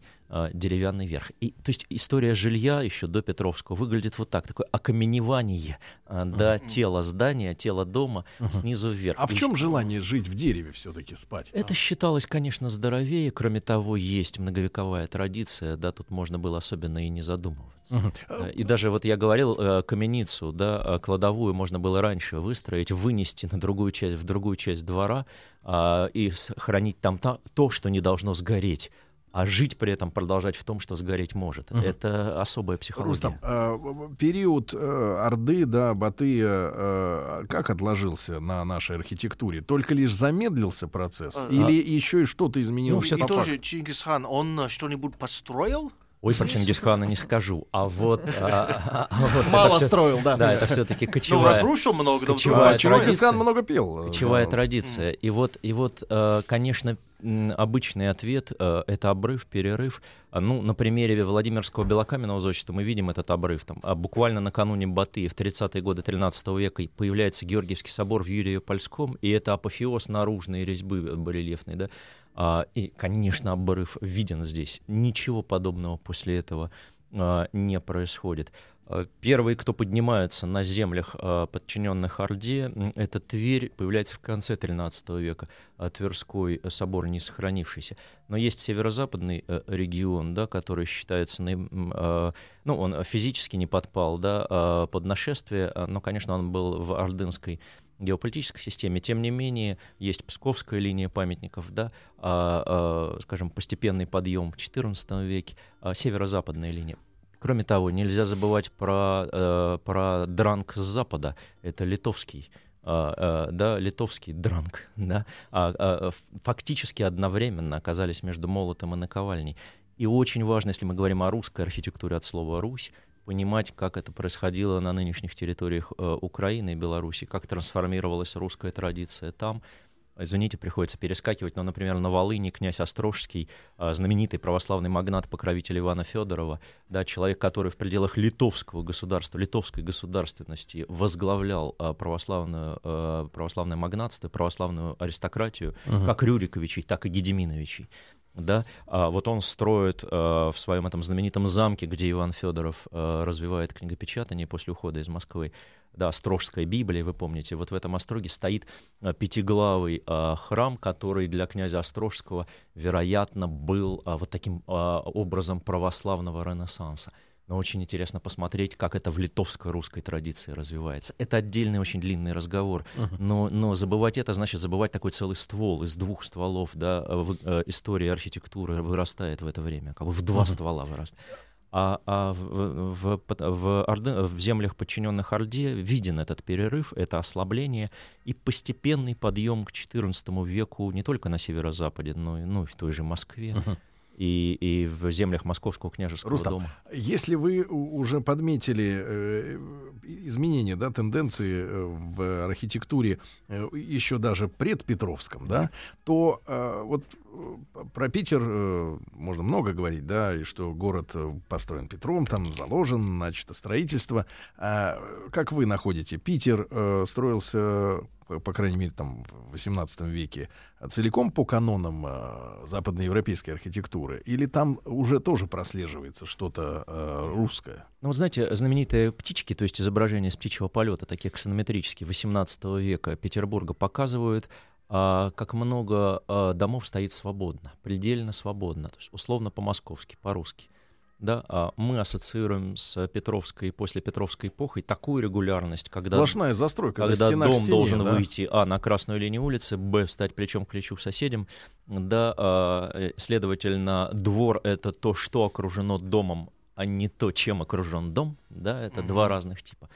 [SPEAKER 4] деревянный верх. И, то есть история жилья еще до Петровского выглядит вот так, такое окаменевание а, до тела здания, тела дома снизу вверх.
[SPEAKER 2] а в
[SPEAKER 4] И
[SPEAKER 2] чем желание жить в дереве все-таки спать?
[SPEAKER 4] это считалось, конечно, здоровее. Кроме того, есть многовековая традиция, да, тут можно было особенно и не задумываться. Э, И даже вот я говорил, э, каменицу, да, э, кладовую можно было раньше выстроить, вынести на другую часть, в другую часть двора а, и хранить там та- то, что не должно сгореть. А жить при этом продолжать в том, что сгореть может. Это особая психология.
[SPEAKER 2] Рустам, э, в- период э, Орды, да, Батыя, э, как отложился на нашей архитектуре? Только лишь замедлился процесс?
[SPEAKER 3] А,
[SPEAKER 2] Или еще и что-то изменилось?
[SPEAKER 4] Ну, всё
[SPEAKER 3] И тоже
[SPEAKER 2] факту?
[SPEAKER 3] Чингисхан, он э, что-нибудь построил?
[SPEAKER 4] Ой, про Чингисхана не скажу. А вот... а, а, вот это
[SPEAKER 6] Мало строил, да.
[SPEAKER 4] Да, это все-таки
[SPEAKER 3] Ну,
[SPEAKER 4] кочевая...
[SPEAKER 3] разрушил много, но
[SPEAKER 4] кочевая традиция.
[SPEAKER 2] Чингисхан много пел. э,
[SPEAKER 4] Кочевая традиция. И вот, и вот, э, конечно, обычный ответ э, это обрыв, перерыв. А, Ну, на примере Владимирского белокаменного зодчества мы видим этот обрыв. Там, а буквально накануне Баты в 30-е годы 13 века появляется Георгиевский собор в Юрьево-Польском, и это апофеоз наружной резьбы барельефной. Да? А, и, конечно, обрыв виден здесь. Ничего подобного после этого а, не происходит. А, Первые, кто поднимаются на землях, подчиненных Орде, это Тверь, появляется в конце XIII века, Тверской собор не сохранившийся. Но есть северо-западный э, регион, да, который считается, ну, он физически не подпал да, под нашествие, но, конечно, он был в ордынской геополитической системе. Тем не менее, есть Псковская линия памятников, да, а, а, скажем, постепенный подъем в XIV веке, а, северо-западная линия. Кроме того, нельзя забывать про, э, про дранг с запада. Это литовский а, а, да, литовский дранг, *laughs* да, а, а, фактически одновременно оказались между молотом и наковальней. И очень важно, если мы говорим о русской архитектуре от слова «Русь», понимать, как это происходило на нынешних территориях э, Украины и Беларуси, как трансформировалась русская традиция там. Извините, приходится перескакивать, но, например, на Волыни князь Острожский, а, знаменитый православный магнат, покровитель Ивана Федорова, да, человек, который в пределах литовского государства, литовской государственности возглавлял а, православную, а, православное магнатство, православную аристократию, как Рюриковичей, так и Гедеминовичей. Да, а вот он строит а, в своем этом знаменитом замке, где Иван Федоров а, развивает книгопечатание после ухода из Москвы, да, Острожская Библия, вы помните, вот в этом Остроге стоит а, пятиглавый а, храм, который для князя Острожского, вероятно, был а, вот таким а, образом православного ренессанса. Но очень интересно посмотреть, как это в литовско-русской традиции развивается. Это отдельный очень длинный разговор. Но, но забывать это значит забывать такой целый ствол из двух стволов. Да, э, в- э, история архитектуры вырастает в это время, как бы в два ствола вырастает. А, а в, в, в, Орды- в землях, подчиненных Орде, виден этот перерыв, это ослабление и постепенный подъем к XIV веку не только на северо-западе, но и ну, в той же Москве и, и в землях Московского княжеского
[SPEAKER 2] Рустам,
[SPEAKER 4] дома.
[SPEAKER 2] Если вы уже подметили э, изменения, да, тенденции э, в архитектуре э, еще даже предпетровском, да, то э, вот э, про Питер э, можно много говорить, да, и что город э, построен Петром, там заложен, значит, строительство. А, как вы находите, Питер э, строился, по, крайней мере, там в XVIII веке целиком по канонам э, западноевропейской архитектуры, или там уже тоже прослеживается что-то э, русское?
[SPEAKER 4] Ну вот знаете, знаменитые птички, то есть изображения с птичьего полета, такие ксонометрические 18 века Петербурга, показывают, а, как много а, домов стоит свободно, предельно свободно, то есть условно по-московски, по-русски. Да, а мы ассоциируем с Петровской и после Петровской эпохой такую регулярность, когда
[SPEAKER 2] Сплошная застройка,
[SPEAKER 4] когда
[SPEAKER 2] стена
[SPEAKER 4] дом
[SPEAKER 2] стене,
[SPEAKER 4] должен
[SPEAKER 2] да.
[SPEAKER 4] выйти, а, на красную линию улицы, б, встать плечом к плечу к соседям, да, а, э, следовательно, двор — это то, что окружено домом, а не то, чем окружен дом, да, это два разных типа.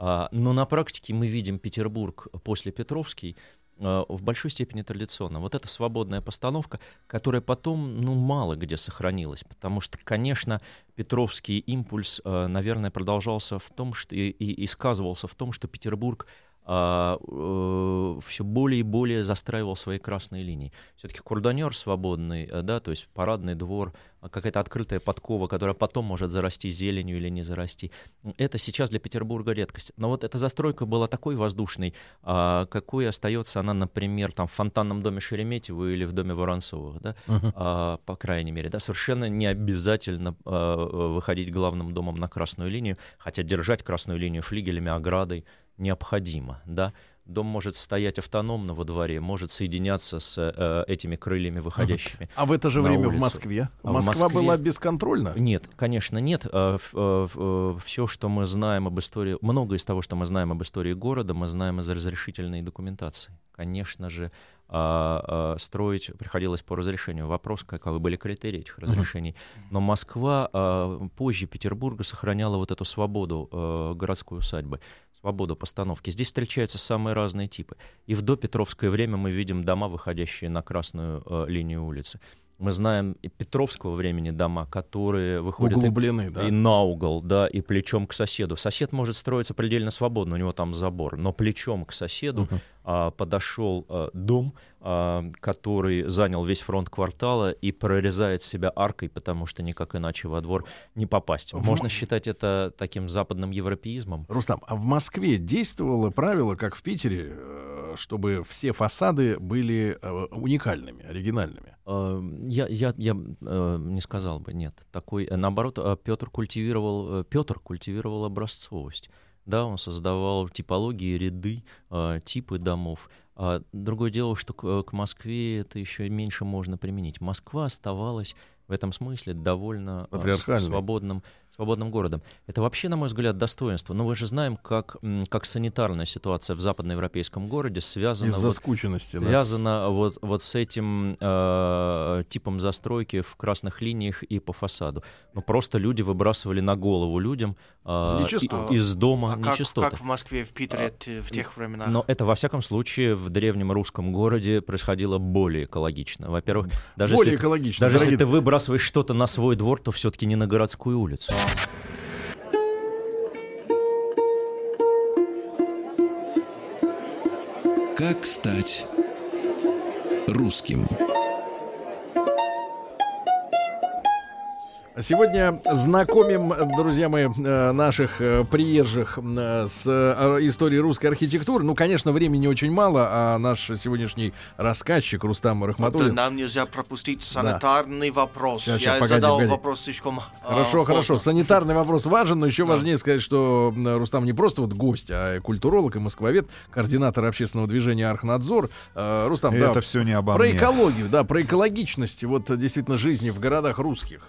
[SPEAKER 4] А, но на практике мы видим Петербург после Петровский в большой степени традиционно. Вот эта свободная постановка, которая потом, ну, мало где сохранилась, потому что, конечно, Петровский импульс, а, наверное, продолжался в том, что и, и- и сказывался в том, что Петербург все более и более застраивал свои красные линии. Все-таки курданер свободный, э, да, то есть парадный двор, а какая-то открытая подкова, которая потом может зарасти зеленью или не зарасти. Это сейчас для Петербурга редкость. Но вот эта застройка была такой воздушной, а, какой остается она, например, там в фонтанном доме Шереметьево или в доме Воронцовых, да, а, по крайней мере, да, совершенно не обязательно а, выходить главным домом на красную линию, хотя держать красную линию флигелями, оградой необходимо, да. Дом может стоять автономно во дворе, может соединяться с э, этими крыльями выходящими.
[SPEAKER 2] А в это же время в
[SPEAKER 4] улицу.
[SPEAKER 2] Москве?
[SPEAKER 4] А в
[SPEAKER 2] Москва
[SPEAKER 4] Москве-
[SPEAKER 2] была бесконтрольна?
[SPEAKER 4] Нет, конечно, нет. Все, что мы знаем об истории, многое из того, что мы знаем об истории города, мы знаем из разрешительной документации. Конечно же, строить приходилось по разрешению. Вопрос, каковы были критерии этих разрешений. Но Москва позже Петербурга сохраняла вот эту свободу городской усадьбы, свободу постановки. Здесь встречаются самые разные типы. И в допетровское время мы видим дома, выходящие на красную а, линию улицы. Мы знаем и Петровского времени дома, которые выходят и
[SPEAKER 2] Углублены, да.
[SPEAKER 4] и на угол, да, и плечом к соседу. Сосед может строиться предельно свободно, у него там забор, но плечом к соседу а, подошел а, дом, а, который занял весь фронт квартала и прорезает себя аркой, потому что никак иначе во двор не попасть.
[SPEAKER 2] В-
[SPEAKER 4] Можно считать это таким западным европеизмом.
[SPEAKER 2] Рустам, а в Москве действовало правило, как в Питере, э, чтобы все фасады были э, уникальными, оригинальными?
[SPEAKER 4] Я, я, я э, не сказал бы, нет. Такой, наоборот, Петр культивировал, Петр культивировал образцовость. Да, он создавал типологии, ряды, э, типы домов. А другое дело, что к, к Москве это еще меньше можно применить. Москва оставалась в этом смысле довольно э, свободным, свободным городом. Это вообще, на мой взгляд, достоинство. Но мы же знаем, как, как санитарная ситуация в западноевропейском городе связана
[SPEAKER 2] Из-за
[SPEAKER 4] вот
[SPEAKER 2] скученности, да.
[SPEAKER 4] связано вот, вот с этим э, типом застройки в красных линиях и по фасаду. Ну, просто люди выбрасывали на голову людям э, и- из дома
[SPEAKER 3] А как,
[SPEAKER 4] нечистоты.
[SPEAKER 3] как в Москве, в Питере т- в тех временах?
[SPEAKER 4] Но это, во всяком случае, в древнем русском городе происходило более экологично. Во-первых, даже,
[SPEAKER 2] Более
[SPEAKER 4] если,
[SPEAKER 2] экологично.
[SPEAKER 4] даже если ты выбрасываешь что-то на свой двор, то все-таки не на городскую улицу.
[SPEAKER 1] Как стать русским?
[SPEAKER 2] Сегодня знакомим, друзья мои, э, наших э, приезжих э, с историей русской архитектуры. Ну, конечно, времени очень мало, а наш сегодняшний рассказчик Рустам
[SPEAKER 3] Да,
[SPEAKER 2] Рахматуллин...
[SPEAKER 3] нам нельзя пропустить санитарный вопрос.
[SPEAKER 2] Щас,
[SPEAKER 3] Я
[SPEAKER 2] щас, погоди,
[SPEAKER 3] задал
[SPEAKER 2] погоди.
[SPEAKER 3] вопрос слишком а,
[SPEAKER 2] Хорошо, хорошо.
[SPEAKER 3] поздно.
[SPEAKER 2] Санитарный вопрос важен, но еще
[SPEAKER 3] Да.
[SPEAKER 2] важнее сказать, что Рустам не просто вот гость, а культуролог и москвовед, координатор общественного движения Архнадзор. Рустам,
[SPEAKER 5] И
[SPEAKER 2] да,
[SPEAKER 5] это все не обо
[SPEAKER 2] про
[SPEAKER 5] мне.
[SPEAKER 2] экологию, да, про экологичность вот действительно жизни в городах русских.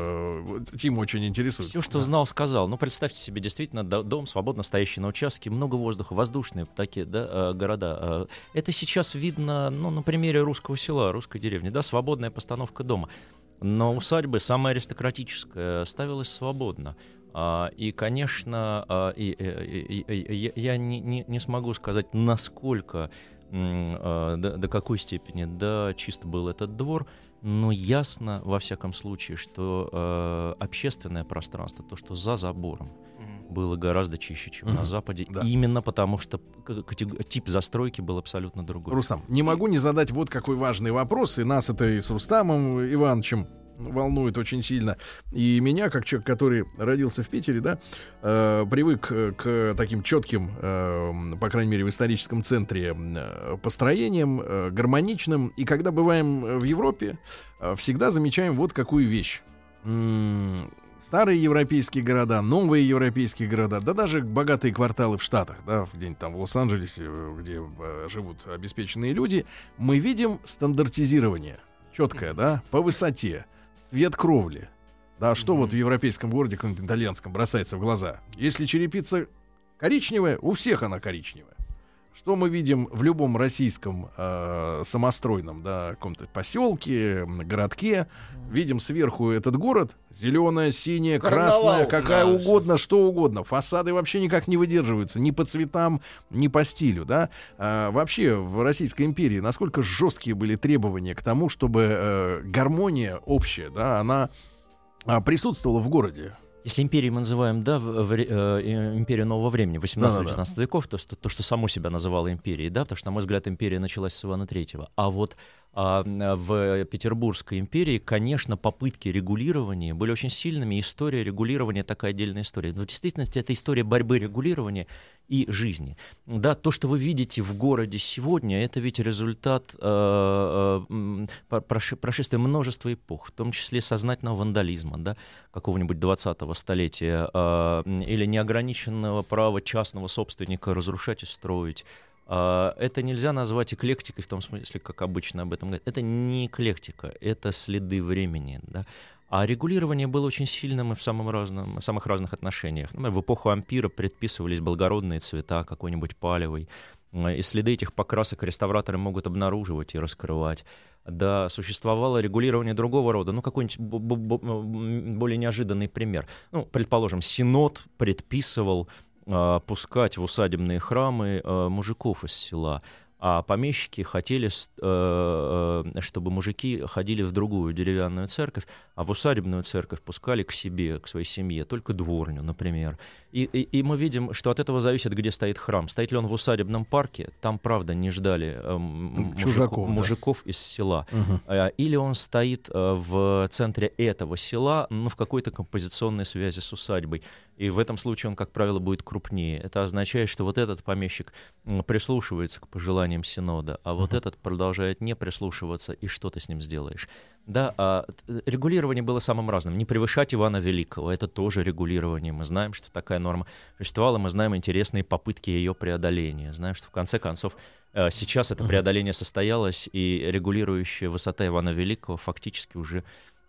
[SPEAKER 2] Э, Тим очень интересует.
[SPEAKER 4] Все, что знал, сказал. Ну, представьте себе, действительно, до- дом, свободно стоящий на участке, много воздуха, воздушные такие да, э, города. Э, Это сейчас видно ну, на примере русского села, русской деревни, да, свободная постановка дома. Но усадьбы, самая аристократическая, ставилась свободно. А, И, конечно, я- не, смогу сказать, насколько, до, какой степени, да, чист был этот двор, но ясно, во всяком случае, что э, общественное пространство, то, что за забором,
[SPEAKER 3] Мгм.
[SPEAKER 4] было гораздо чище, чем на
[SPEAKER 2] Мгм.
[SPEAKER 4] Западе,
[SPEAKER 2] Да.
[SPEAKER 4] именно потому что тип застройки был абсолютно другой.
[SPEAKER 2] Рустам, не могу не задать вот какой важный вопрос, и нас это и с Рустамом Ивановичем волнует очень сильно. И меня, как человек, который родился в Питере, да, э, привык э, к таким четким, э, по крайней мере, в историческом центре э, построениям, э, гармоничным. И когда бываем в Европе, э, всегда замечаем вот какую вещь. Старые европейские города, новые европейские города, да даже богатые кварталы в Штатах, да, где-нибудь там в Лос-Анджелесе, э, где э, живут обеспеченные люди, мы видим стандартизирование четкое, да, по высоте, цвет кровли. Да, что вот в европейском городе, каком-нибудь итальянском, бросается в глаза? Если черепица коричневая, у всех она коричневая. Что мы видим в любом российском э, самостройном, да, каком-то поселке, городке? Видим сверху этот город, зеленая, синяя,
[SPEAKER 6] Карнавал,
[SPEAKER 2] красная, какая
[SPEAKER 6] да.
[SPEAKER 2] угодно, что угодно. Фасады вообще никак не выдерживаются, ни по цветам, ни по стилю, да. А, вообще в Российской империи насколько жесткие были требования к тому, чтобы э, гармония общая, да, она а, присутствовала в городе.
[SPEAKER 4] Если империей мы называем, да, в- в ре- э, империю нового времени, 18-19 веков, то, что- то, что само себя называло империей, да, потому что, на мой взгляд, империя началась с Ивана Третьего. А вот в Петербургской империи, конечно, попытки регулирования были очень сильными, история регулирования такая отдельная история. Но в действительности это история борьбы регулирования и жизни. Да, то, что вы видите в городе сегодня, это ведь результат э, э, прошествия множества эпох, в том числе сознательного вандализма, да, какого-нибудь 20-го столетия, э, или неограниченного права частного собственника разрушать и строить. А, Это нельзя назвать эклектикой в том смысле, как обычно об этом говорят. Это не эклектика, это следы времени. Да? А регулирование было очень сильным и в, самом разном, в самых разных отношениях. Например, в эпоху ампира предписывались благородные цвета, какой-нибудь палевый. Э, И следы этих покрасок реставраторы могут обнаруживать и раскрывать. Да, существовало регулирование другого рода. Ну, какой-нибудь более неожиданный пример. Ну, предположим, Синод предписывал а, пускать в усадебные храмы а, мужиков из села. А помещики хотели, э, э, чтобы мужики ходили в другую деревянную церковь, а в усадебную церковь пускали к себе, к своей семье, только дворню, например. И, и- и мы видим, что от этого зависит, где стоит храм. Стоит ли он в усадебном парке, там, правда, не ждали э, м, мужику-
[SPEAKER 2] Чужаков, да.
[SPEAKER 4] мужиков из села. А, Или он стоит э, в центре этого села, ну, в какой-то композиционной связи с усадьбой. И в этом случае он, как правило, будет крупнее. Это означает, что вот этот помещик прислушивается к пожеланиям Синода, а вот этот продолжает не прислушиваться, и что ты с ним сделаешь? Да, а т- регулирование было самым разным. Не превышать Ивана Великого, это тоже регулирование. Мы знаем, что такая норма существовала, мы знаем интересные попытки ее преодоления. Знаем, что в конце концов э, сейчас это преодоление состоялось, и регулирующая высота Ивана Великого фактически уже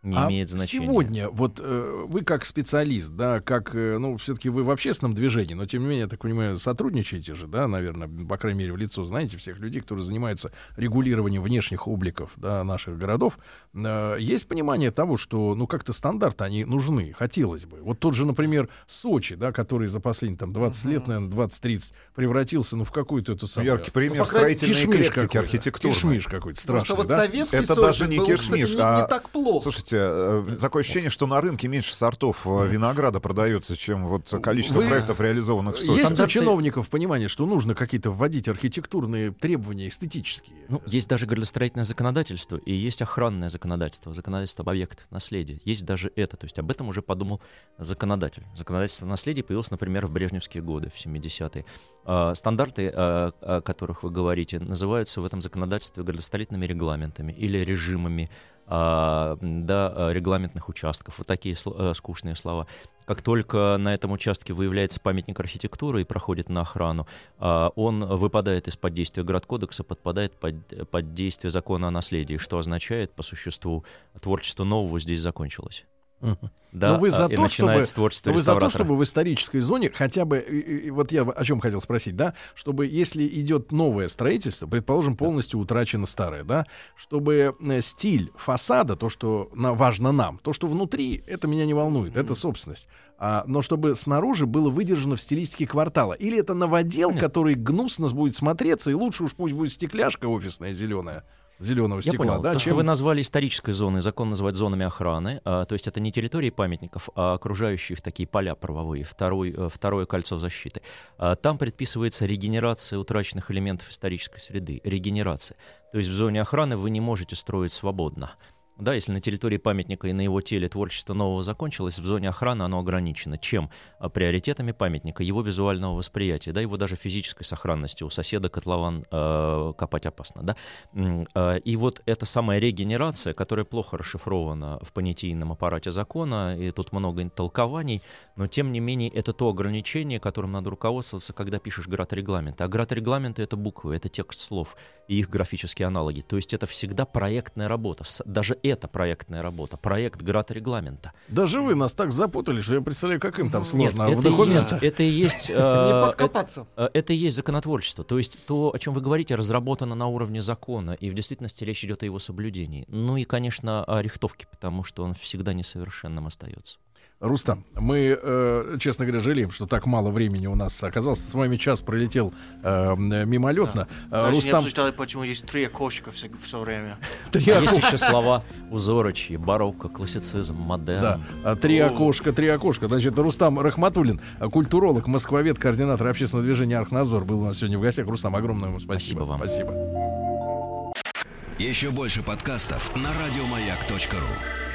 [SPEAKER 4] не
[SPEAKER 2] а
[SPEAKER 4] имеет значения.
[SPEAKER 2] Сегодня, вот э, вы как специалист, да, как, э, ну, все-таки вы в общественном движении, но тем не менее, я так понимаю, сотрудничаете же, да, наверное, по крайней мере, в лицо знаете всех людей, которые занимаются регулированием внешних обликов, да, наших городов. Э, есть понимание того, что, ну, как-то стандарты, они нужны, хотелось бы. Вот тот же, например, Сочи, да, который за последние там 20 лет, наверное, 20-30 превратился, ну, в какую-то эту самую...
[SPEAKER 5] Яркий пример
[SPEAKER 6] Ну,
[SPEAKER 5] строительной
[SPEAKER 2] Кишмиш
[SPEAKER 5] эклектики
[SPEAKER 2] какой-то.
[SPEAKER 5] архитектурной.
[SPEAKER 2] Кишмиш какой-то страшный,
[SPEAKER 6] Просто вот
[SPEAKER 2] да?
[SPEAKER 6] советский
[SPEAKER 5] Это
[SPEAKER 6] Сочи
[SPEAKER 5] даже не
[SPEAKER 6] был,
[SPEAKER 5] кишмиш,
[SPEAKER 6] кстати, не,
[SPEAKER 5] а-
[SPEAKER 6] не так плохо.
[SPEAKER 5] Слушайте, э, такое ощущение, что на рынке меньше сортов э, винограда продается, чем вот количество
[SPEAKER 2] Вы-
[SPEAKER 5] проектов, реализованных в.
[SPEAKER 2] Есть у
[SPEAKER 4] Стандарты-
[SPEAKER 2] чиновников понимание, что нужно какие-то вводить архитектурные требования эстетические?
[SPEAKER 4] Ну, есть даже градостроительное законодательство, и есть охранное законодательство, законодательство об объектах наследия. Есть даже это. То есть об этом уже подумал законодатель. Законодательство о наследии появилось, например, в брежневские годы, в 70-е. А, Стандарты, а, о которых вы говорите, называются в этом законодательстве градостроительными регламентами или режимами а, да, а, регламентных участков. Вот такие э, скучные слова. Как только на этом участке выявляется памятник архитектуры и проходит на охрану, а, он выпадает из-под действия градкодекса, подпадает под, под действие закона о наследии, что означает, по существу, творчество нового здесь закончилось. Да,
[SPEAKER 2] Но вы за
[SPEAKER 4] а,
[SPEAKER 2] то, чтобы, вы за то, чтобы в исторической зоне хотя бы, и- и- вот я о чем хотел спросить, да, чтобы если идет новое строительство, предположим, полностью утрачено старое, да, чтобы э, стиль фасада, то, что на- важно нам, то, что внутри, это меня не волнует, это собственность. А, но чтобы снаружи было выдержано в стилистике квартала. Или это новодел,
[SPEAKER 4] Нет.
[SPEAKER 2] который гнусно будет смотреться, и лучше уж пусть будет стекляшка офисная зеленая, зеленого
[SPEAKER 4] Я
[SPEAKER 2] стекла,
[SPEAKER 4] понял.
[SPEAKER 2] да,
[SPEAKER 4] То,
[SPEAKER 2] чем-
[SPEAKER 4] что вы назвали исторической зоной, закон называет зонами охраны. а, то есть это не территории памятников, а окружающие их такие поля правовые, второй, э, второе кольцо защиты. А, там предписывается регенерация утраченных элементов исторической среды. Регенерация. То есть в зоне охраны вы не можете строить свободно. Да, если на территории памятника и на его теле творчество нового закончилось, в зоне охраны оно ограничено. Чем? А, Приоритетами памятника, его визуального восприятия, да, его даже физической сохранности. У соседа котлован э, копать опасно, да. Э, И вот эта самая регенерация, которая плохо расшифрована в понятийном аппарате закона, и тут много толкований, но тем не менее это то ограничение, которым надо руководствоваться, когда пишешь град-регламент. А град-регламенты — это буквы, это текст слов и их графические аналоги. То есть это всегда проектная работа. Даже проектная работа, проект град-регламента.
[SPEAKER 2] Даже вы нас так запутали, что я представляю, как им там
[SPEAKER 4] Нет,
[SPEAKER 2] сложно. а в
[SPEAKER 4] это, и есть, это и есть... э,
[SPEAKER 6] Не
[SPEAKER 4] это-
[SPEAKER 6] подкопаться.
[SPEAKER 4] Э, Это и есть законотворчество. То есть то, о чем вы говорите, разработано на уровне закона, и в действительности речь идет о его соблюдении. Ну и, конечно, о рихтовке, потому что он всегда несовершенным остается.
[SPEAKER 2] Рустам, мы, э, честно говоря, жалеем, что так мало времени у нас оказалось. С вами час пролетел э, мимолетно. Э,
[SPEAKER 3] Даже не
[SPEAKER 2] Рустам,
[SPEAKER 3] обсуждали, почему есть три окошка все, время. *laughs*
[SPEAKER 2] три,
[SPEAKER 4] А
[SPEAKER 2] око-
[SPEAKER 4] есть еще слова узорочьи, барокко, классицизм,
[SPEAKER 2] да,
[SPEAKER 4] модерн.
[SPEAKER 2] а, три окошка, три окошка. Значит, Рустам Рахматуллин, а, культуролог, москвовед, координатор общественного движения Архнадзор, был у нас сегодня в гостях. Рустам, огромное вам спасибо.
[SPEAKER 4] Спасибо вам.
[SPEAKER 2] Спасибо.
[SPEAKER 1] Еще больше подкастов на радиомаяк.ру.